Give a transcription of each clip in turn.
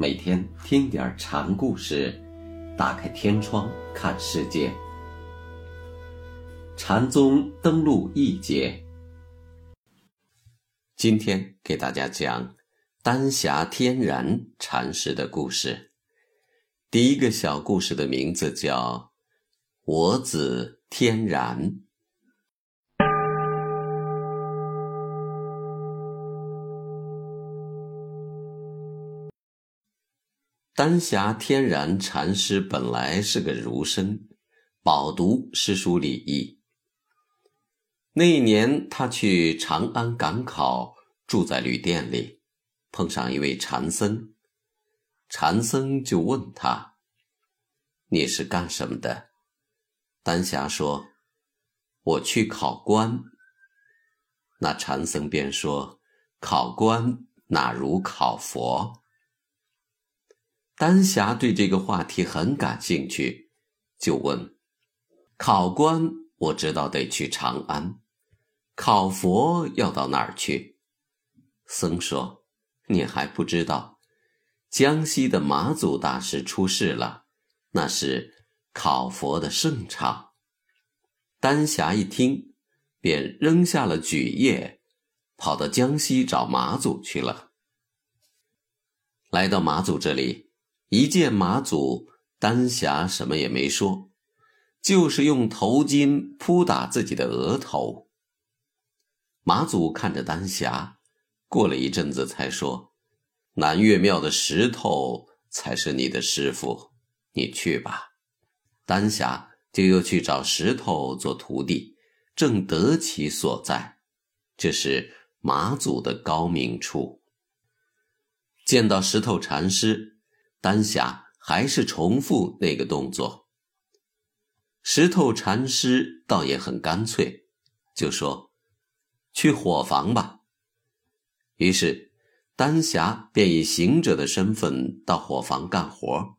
每天听点禅故事，打开天窗看世界。禅宗登陆一节，今天给大家讲丹霞天然禅师的故事。第一个小故事的名字叫“我子天然”。丹霞天然禅师本来是个儒生，饱读诗书礼义。那一年，他去长安赶考，住在旅店里，碰上一位禅僧。禅僧就问他：“你是干什么的？”丹霞说：“我去考官。”那禅僧便说：“考官哪如考佛？”丹霞对这个话题很感兴趣，就问：“考官，我知道得去长安，考佛要到哪儿去？”僧说：“你还不知道，江西的马祖大师出世了，那是考佛的盛场。”丹霞一听，便扔下了举业，跑到江西找马祖去了。来到马祖这里。一见马祖，丹霞什么也没说，就是用头巾扑打自己的额头。马祖看着丹霞，过了一阵子才说：“南岳庙的石头才是你的师傅，你去吧。”丹霞就又去找石头做徒弟，正得其所在。这是马祖的高明处。见到石头禅师。丹霞还是重复那个动作。石头禅师倒也很干脆，就说：“去伙房吧。”于是，丹霞便以行者的身份到伙房干活，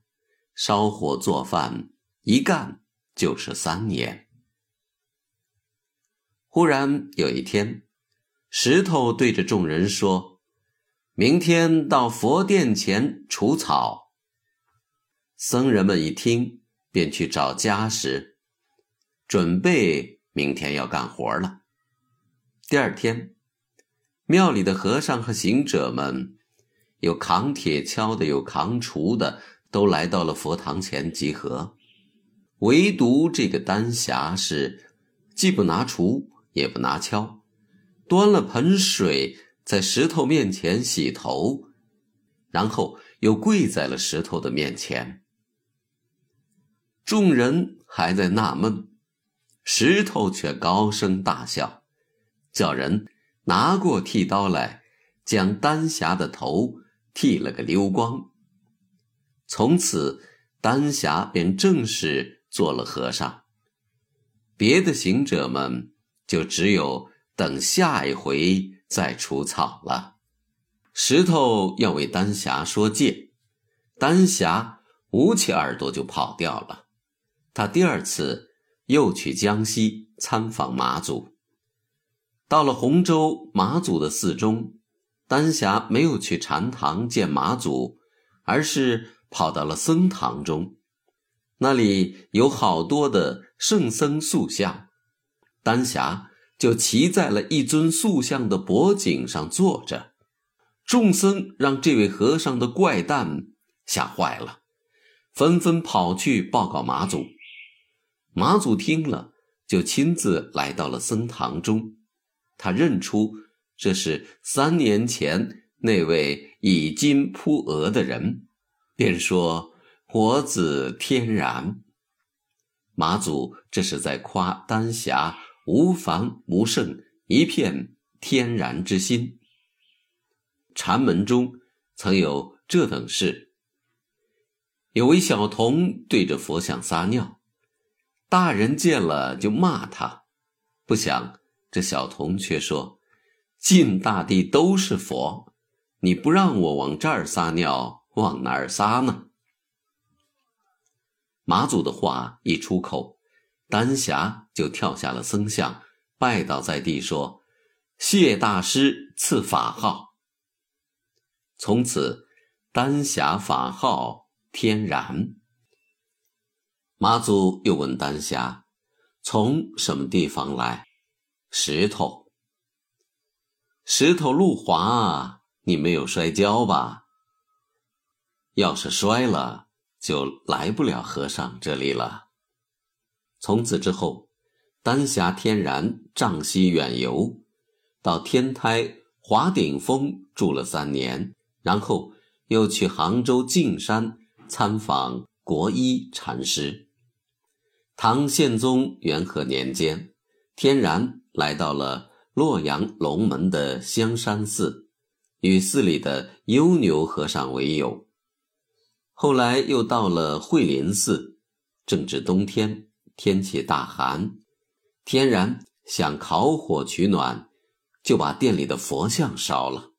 烧火做饭，一干就是三年。忽然有一天，石头对着众人说：“明天到佛殿前除草。”僧人们一听，便去找家什，准备明天要干活了。第二天，庙里的和尚和行者们，有扛铁锹的，有扛锄的，都来到了佛堂前集合。唯独这个丹霞是，既不拿锄，也不拿锹，端了盆水在石头面前洗头，然后又跪在了石头的面前。众人还在纳闷，石头却高声大笑，叫人拿过剃刀来，将丹霞的头剃了个溜光。从此，丹霞便正式做了和尚。别的行者们就只有等下一回再除草了。石头要为丹霞说戒，丹霞捂起耳朵就跑掉了。他第二次又去江西参访马祖，到了洪州马祖的寺中，丹霞没有去禅堂见马祖，而是跑到了僧堂中，那里有好多的圣僧塑像，丹霞就骑在了一尊塑像的脖颈上坐着，众僧让这位和尚的怪诞吓坏了，纷纷跑去报告马祖。马祖听了，就亲自来到了僧堂中。他认出这是三年前那位以金铺额的人，便说：“我子天然。”马祖这是在夸丹霞无凡无圣，一片天然之心。禅门中曾有这等事：有位小童对着佛像撒尿。大人见了就骂他，不想这小童却说：“尽大地都是佛，你不让我往这儿撒尿，往哪儿撒呢？”马祖的话一出口，丹霞就跳下了僧像，拜倒在地，说：“谢大师赐法号。”从此，丹霞法号天然。妈祖又问丹霞：“从什么地方来？”石头。石头路滑，你没有摔跤吧？要是摔了，就来不了和尚这里了。从此之后，丹霞天然仗西远游，到天台华顶峰住了三年，然后又去杭州径山参访国一禅师。唐宪宗元和年间，天然来到了。洛阳龙门的香山寺，与寺里的优牛和尚为友。后来又到了慧林寺，正值冬天，天气大寒，天然想烤火取暖，就把店里的佛像烧了。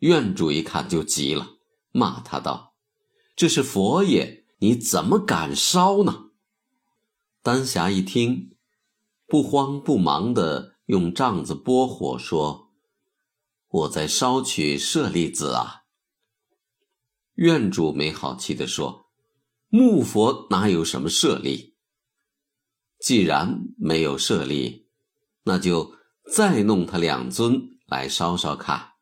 院主一看就急了，骂他道：“这是佛爷，你怎么敢烧呢？”丹霞一听，不慌不忙的。用杖子拨火，说：“我在烧取舍利子啊。”院主没好气地说：“木佛哪有什么舍利？既然没有舍利，那就再弄他两尊来烧烧看。”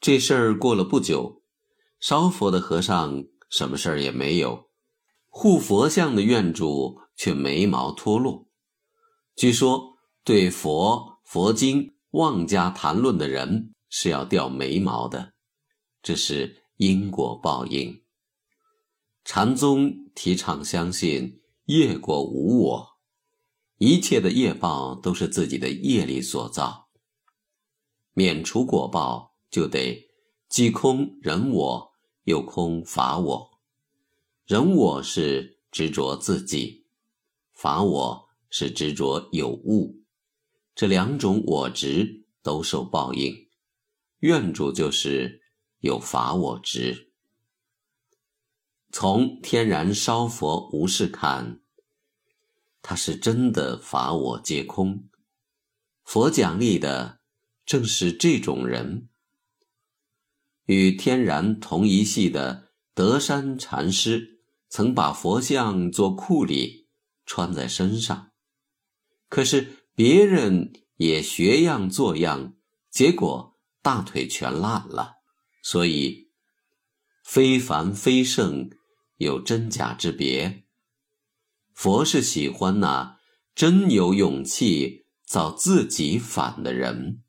这事儿过了不久，烧佛的和尚什么事儿也没有，护佛像的院主却眉毛脱落。据说。对佛、佛经妄加谈论的人是要掉眉毛的，这是因果报应。禅宗提倡相信业果无我，一切的业报都是自己的业力所造。免除果报，就得既空人我，又空法我。人我是执着自己，法我是执着有物。这两种我执都受报应，愿主就是有法我执。从天然烧佛无事看，他是真的法我皆空。佛奖励的正是这种人。与天然同一系的德山禅师，曾把佛像做库里穿在身上，可是。别人也学样做样，结果大腿全烂了。所以，非凡非圣有真假之别。佛是喜欢那真有勇气造自己反的人。